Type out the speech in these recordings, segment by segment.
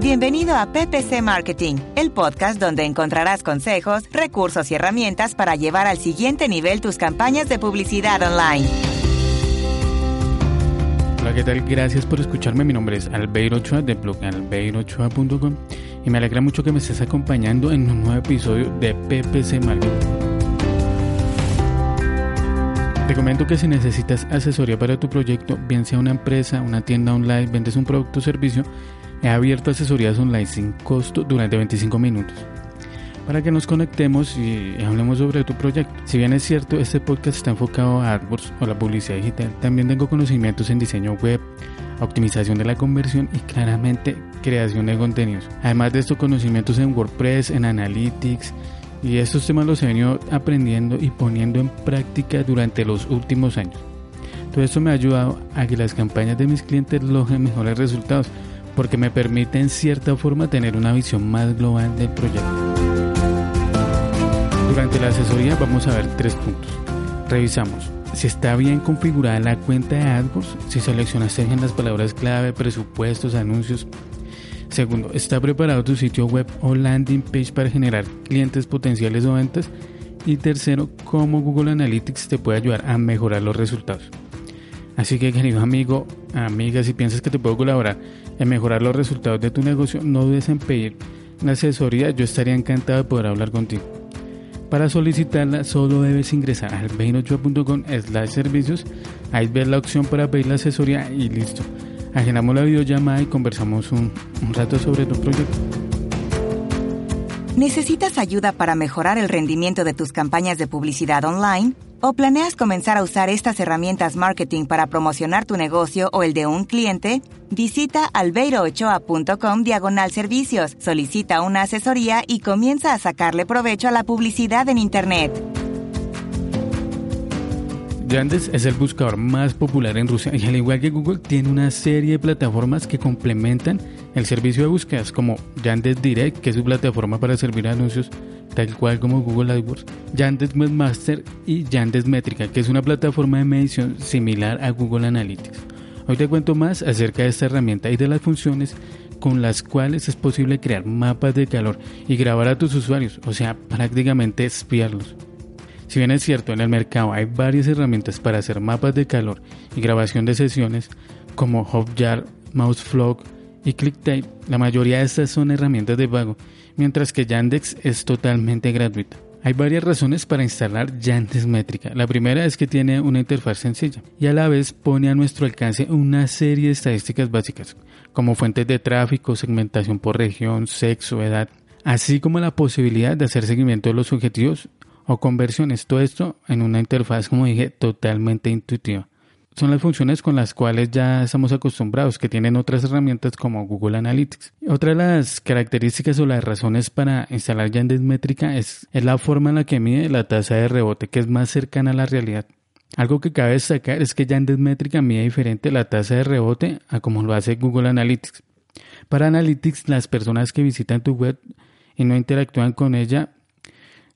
Bienvenido a PPC Marketing, el podcast donde encontrarás consejos, recursos y herramientas para llevar al siguiente nivel tus campañas de publicidad online. Hola, ¿qué tal? Gracias por escucharme. Mi nombre es Albeiro Ochoa de blog albeirochoa.com y me alegra mucho que me estés acompañando en un nuevo episodio de PPC Marketing. Te comento que si necesitas asesoría para tu proyecto, bien sea una empresa, una tienda online, vendes un producto o servicio, he abierto asesorías online sin costo durante 25 minutos para que nos conectemos y hablemos sobre tu proyecto. Si bien es cierto, este podcast está enfocado a AdWords o la publicidad digital, también tengo conocimientos en diseño web, optimización de la conversión y claramente creación de contenidos. Además de estos conocimientos en WordPress, en Analytics, y estos temas los he venido aprendiendo y poniendo en práctica durante los últimos años. Todo esto me ha ayudado a que las campañas de mis clientes logren mejores resultados porque me permite en cierta forma tener una visión más global del proyecto. Durante la asesoría vamos a ver tres puntos. Revisamos si está bien configurada la cuenta de AdWords, si seleccionaste bien las palabras clave, presupuestos, anuncios, Segundo, ¿está preparado tu sitio web o landing page para generar clientes potenciales o ventas? Y tercero, ¿cómo Google Analytics te puede ayudar a mejorar los resultados? Así que querido amigo, amiga, si piensas que te puedo colaborar en mejorar los resultados de tu negocio, no dudes en pedir una asesoría, yo estaría encantado de poder hablar contigo. Para solicitarla solo debes ingresar al 28.com slash servicios, ahí ves la opción para pedir la asesoría y listo agendamos la videollamada y conversamos un rato sobre tu proyecto. ¿Necesitas ayuda para mejorar el rendimiento de tus campañas de publicidad online? ¿O planeas comenzar a usar estas herramientas marketing para promocionar tu negocio o el de un cliente? Visita albeiroochoa.com diagonal servicios, solicita una asesoría y comienza a sacarle provecho a la publicidad en Internet. Yandex es el buscador más popular en Rusia y al igual que Google tiene una serie de plataformas que complementan el servicio de búsquedas como Yandex Direct, que es su plataforma para servir anuncios tal cual como Google AdWords, Yandex Webmaster y Yandex Métrica, que es una plataforma de medición similar a Google Analytics. Hoy te cuento más acerca de esta herramienta y de las funciones con las cuales es posible crear mapas de calor y grabar a tus usuarios, o sea, prácticamente espiarlos. Si bien es cierto, en el mercado hay varias herramientas para hacer mapas de calor y grabación de sesiones, como Hotjar, Mouseflog y ClickType, la mayoría de estas son herramientas de pago, mientras que Yandex es totalmente gratuita. Hay varias razones para instalar Yandex Métrica. La primera es que tiene una interfaz sencilla y a la vez pone a nuestro alcance una serie de estadísticas básicas, como fuentes de tráfico, segmentación por región, sexo, edad, así como la posibilidad de hacer seguimiento de los objetivos o conversiones. Todo esto en una interfaz, como dije, totalmente intuitiva. Son las funciones con las cuales ya estamos acostumbrados, que tienen otras herramientas como Google Analytics. Otra de las características o las razones para instalar Yandex Métrica es, es la forma en la que mide la tasa de rebote, que es más cercana a la realidad. Algo que cabe destacar es que Yandex Métrica mide diferente la tasa de rebote a como lo hace Google Analytics. Para Analytics, las personas que visitan tu web y no interactúan con ella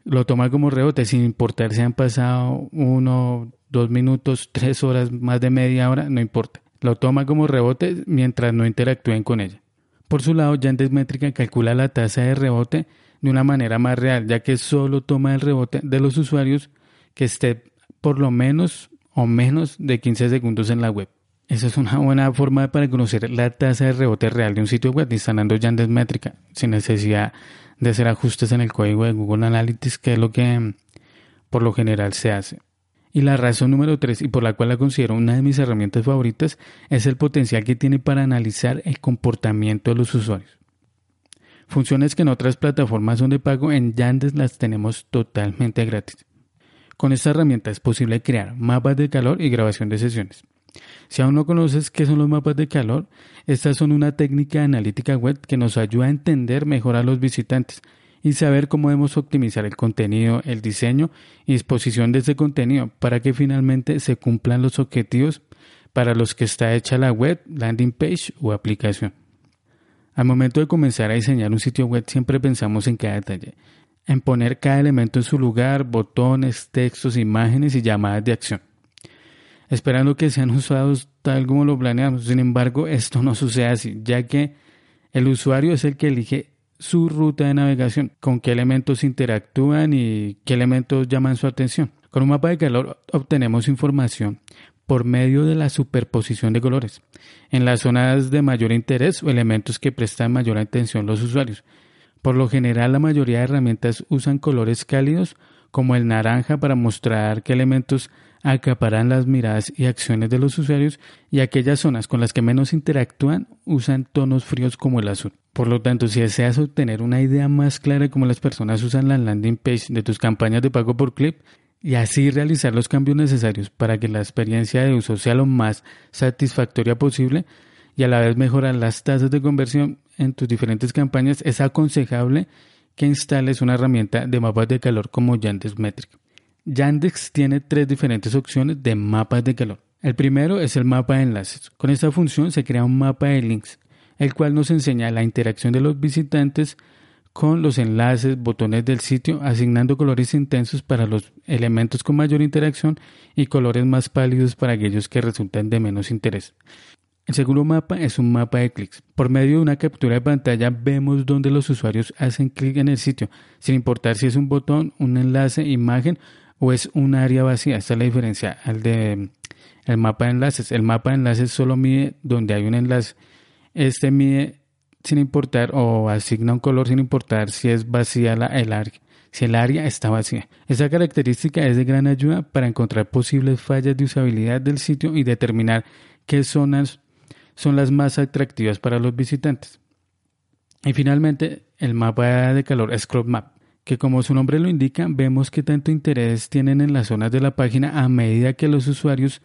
lo toma como rebote, sin importar si han pasado uno, dos minutos, tres horas, más de media hora, no importa. Lo toma como rebote mientras no interactúen con ella. Por su lado, Yandex Métrica calcula la tasa de rebote de una manera más real, ya que solo toma el rebote de los usuarios que esté por lo menos o menos de 15 segundos en la web. Esa es una buena forma para conocer la tasa de rebote real de un sitio web instalando Yandex Métrica sin necesidad de hacer ajustes en el código de Google Analytics, que es lo que por lo general se hace. Y la razón número tres, y por la cual la considero una de mis herramientas favoritas, es el potencial que tiene para analizar el comportamiento de los usuarios. Funciones que en otras plataformas son de pago, en Yandex las tenemos totalmente gratis. Con esta herramienta es posible crear mapas de calor y grabación de sesiones. Si aún no conoces qué son los mapas de calor, estas son una técnica analítica web que nos ayuda a entender mejor a los visitantes y saber cómo debemos optimizar el contenido, el diseño y disposición de ese contenido para que finalmente se cumplan los objetivos para los que está hecha la web, landing page o aplicación. Al momento de comenzar a diseñar un sitio web siempre pensamos en cada detalle, en poner cada elemento en su lugar, botones, textos, imágenes y llamadas de acción esperando que sean usados tal como lo planeamos. Sin embargo, esto no sucede así, ya que El usuario es el que elige su ruta de navegación, con qué elementos interactúan y qué elementos llaman su atención. Con un mapa de calor obtenemos información por medio de la superposición de colores en las zonas de mayor interés o elementos que prestan mayor atención los usuarios. Por lo general, la mayoría de herramientas usan colores cálidos como el naranja para mostrar qué elementos acaparan las miradas y acciones de los usuarios y aquellas zonas con las que menos interactúan usan tonos fríos como el azul. Por lo tanto, si deseas obtener una idea más clara de cómo las personas usan la landing page de tus campañas de pago por clip y así realizar los cambios necesarios para que la experiencia de uso sea lo más satisfactoria posible y a la vez mejorar las tasas de conversión en tus diferentes campañas, es aconsejable que instales una herramienta de mapas de calor como Yandex Metric. Yandex tiene tres diferentes opciones de mapas de calor. El primero es el mapa de enlaces. Con esta función se crea un mapa de links el cual nos enseña la interacción de los visitantes con los enlaces, botones del sitio, asignando colores intensos para los elementos con mayor interacción y colores más pálidos para aquellos que resultan de menos interés. El segundo mapa es un mapa de clics. Por medio de una captura de pantalla vemos dónde los usuarios hacen clic en el sitio, sin importar si es un botón, un enlace, imagen o es un área vacía. Esta es la diferencia al de el mapa de enlaces. El mapa de enlaces solo mide donde hay un enlace este mide sin importar o asigna un color sin importar si es vacía la, el área, si el área está vacía. Esta característica es de gran ayuda para encontrar posibles fallas de usabilidad del sitio y determinar qué zonas son las más atractivas para los visitantes. Y finalmente, el mapa de calor Scroll Map, que como su nombre lo indica, vemos que tanto interés tienen en las zonas de la página a medida que los usuarios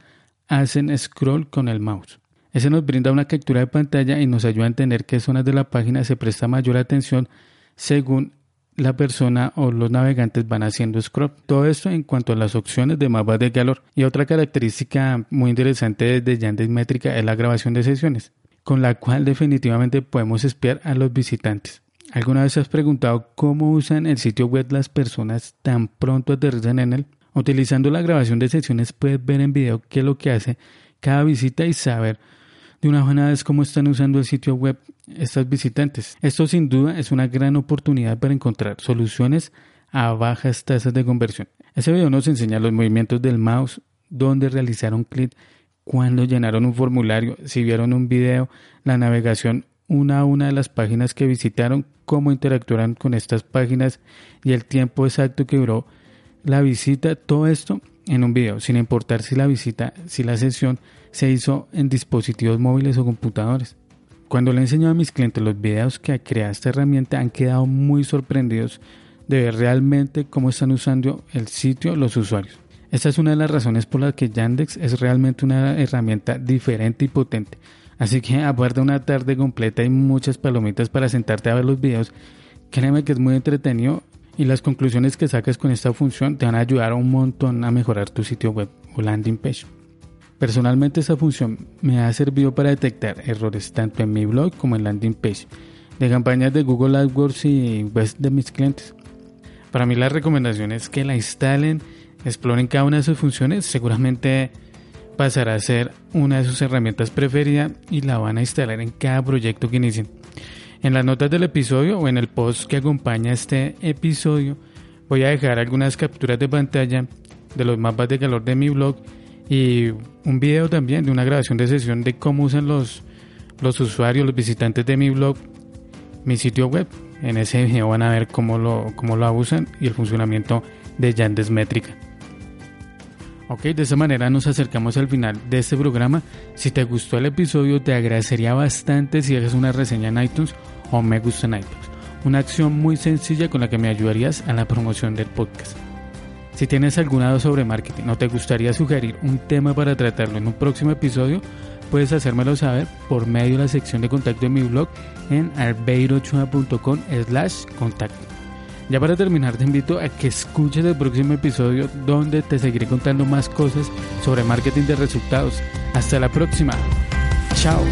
hacen scroll con el mouse. Ese nos brinda una captura de pantalla y nos ayuda a entender qué zonas de la página se presta mayor atención según la persona o los navegantes van haciendo scroll. Todo esto en cuanto a las opciones de mapas de calor. Y otra característica muy interesante de Yandex Métrica es la grabación de sesiones, con la cual definitivamente podemos espiar a los visitantes. ¿Alguna vez has preguntado cómo usan el sitio web las personas tan pronto aterrizan en él? Utilizando la grabación de sesiones puedes ver en video qué es lo que hace cada visita y saber de una buena vez cómo están usando el sitio web estas visitantes. Esto sin duda es una gran oportunidad para encontrar soluciones a bajas tasas de conversión. Ese video nos enseña los movimientos del mouse, dónde realizaron clic, cuando llenaron un formulario, si vieron un video, la navegación una a una de las páginas que visitaron, cómo interactuaron con estas páginas y el tiempo exacto que duró la visita, todo esto en un video, sin importar si la visita, si la sesión se hizo en dispositivos móviles o computadores. Cuando le enseño a mis clientes los videos que ha creado esta herramienta, han quedado muy sorprendidos de ver realmente cómo están usando el sitio los usuarios. Esta es una de las razones por las que Yandex es realmente una herramienta diferente y potente. Así que aguarda una tarde completa y muchas palomitas para sentarte a ver los videos. Créeme que es muy entretenido y las conclusiones que saques con esta función te van a ayudar un montón a mejorar tu sitio web o landing page. Personalmente esta función me ha servido para detectar errores tanto en mi blog como en landing page de campañas de Google AdWords y web de mis clientes. Para mí la recomendación es que la instalen, exploren cada una de sus funciones, seguramente pasará a ser una de sus herramientas preferidas y la van a instalar en cada proyecto que inicien. En las notas del episodio o en el post que acompaña este episodio voy a dejar algunas capturas de pantalla de los mapas de calor de mi blog y un video también de una grabación de sesión de cómo usan los, los usuarios, los visitantes de mi blog, mi sitio web. En ese video van a ver cómo lo, cómo lo usan y el funcionamiento de Yandex Métrica. Ok, de esa manera nos acercamos al final de este programa. Si te gustó el episodio, te agradecería bastante si haces una reseña en iTunes o me gusta en iTunes. Una acción muy sencilla con la que me ayudarías a la promoción del podcast. Si tienes alguna duda sobre marketing o te gustaría sugerir un tema para tratarlo en un próximo episodio, puedes hacérmelo saber por medio de la sección de contacto de mi blog en arbeirochua.com slash contacto. Ya para terminar te invito a que escuches el próximo episodio donde te seguiré contando más cosas sobre marketing de resultados. Hasta la próxima. Chao.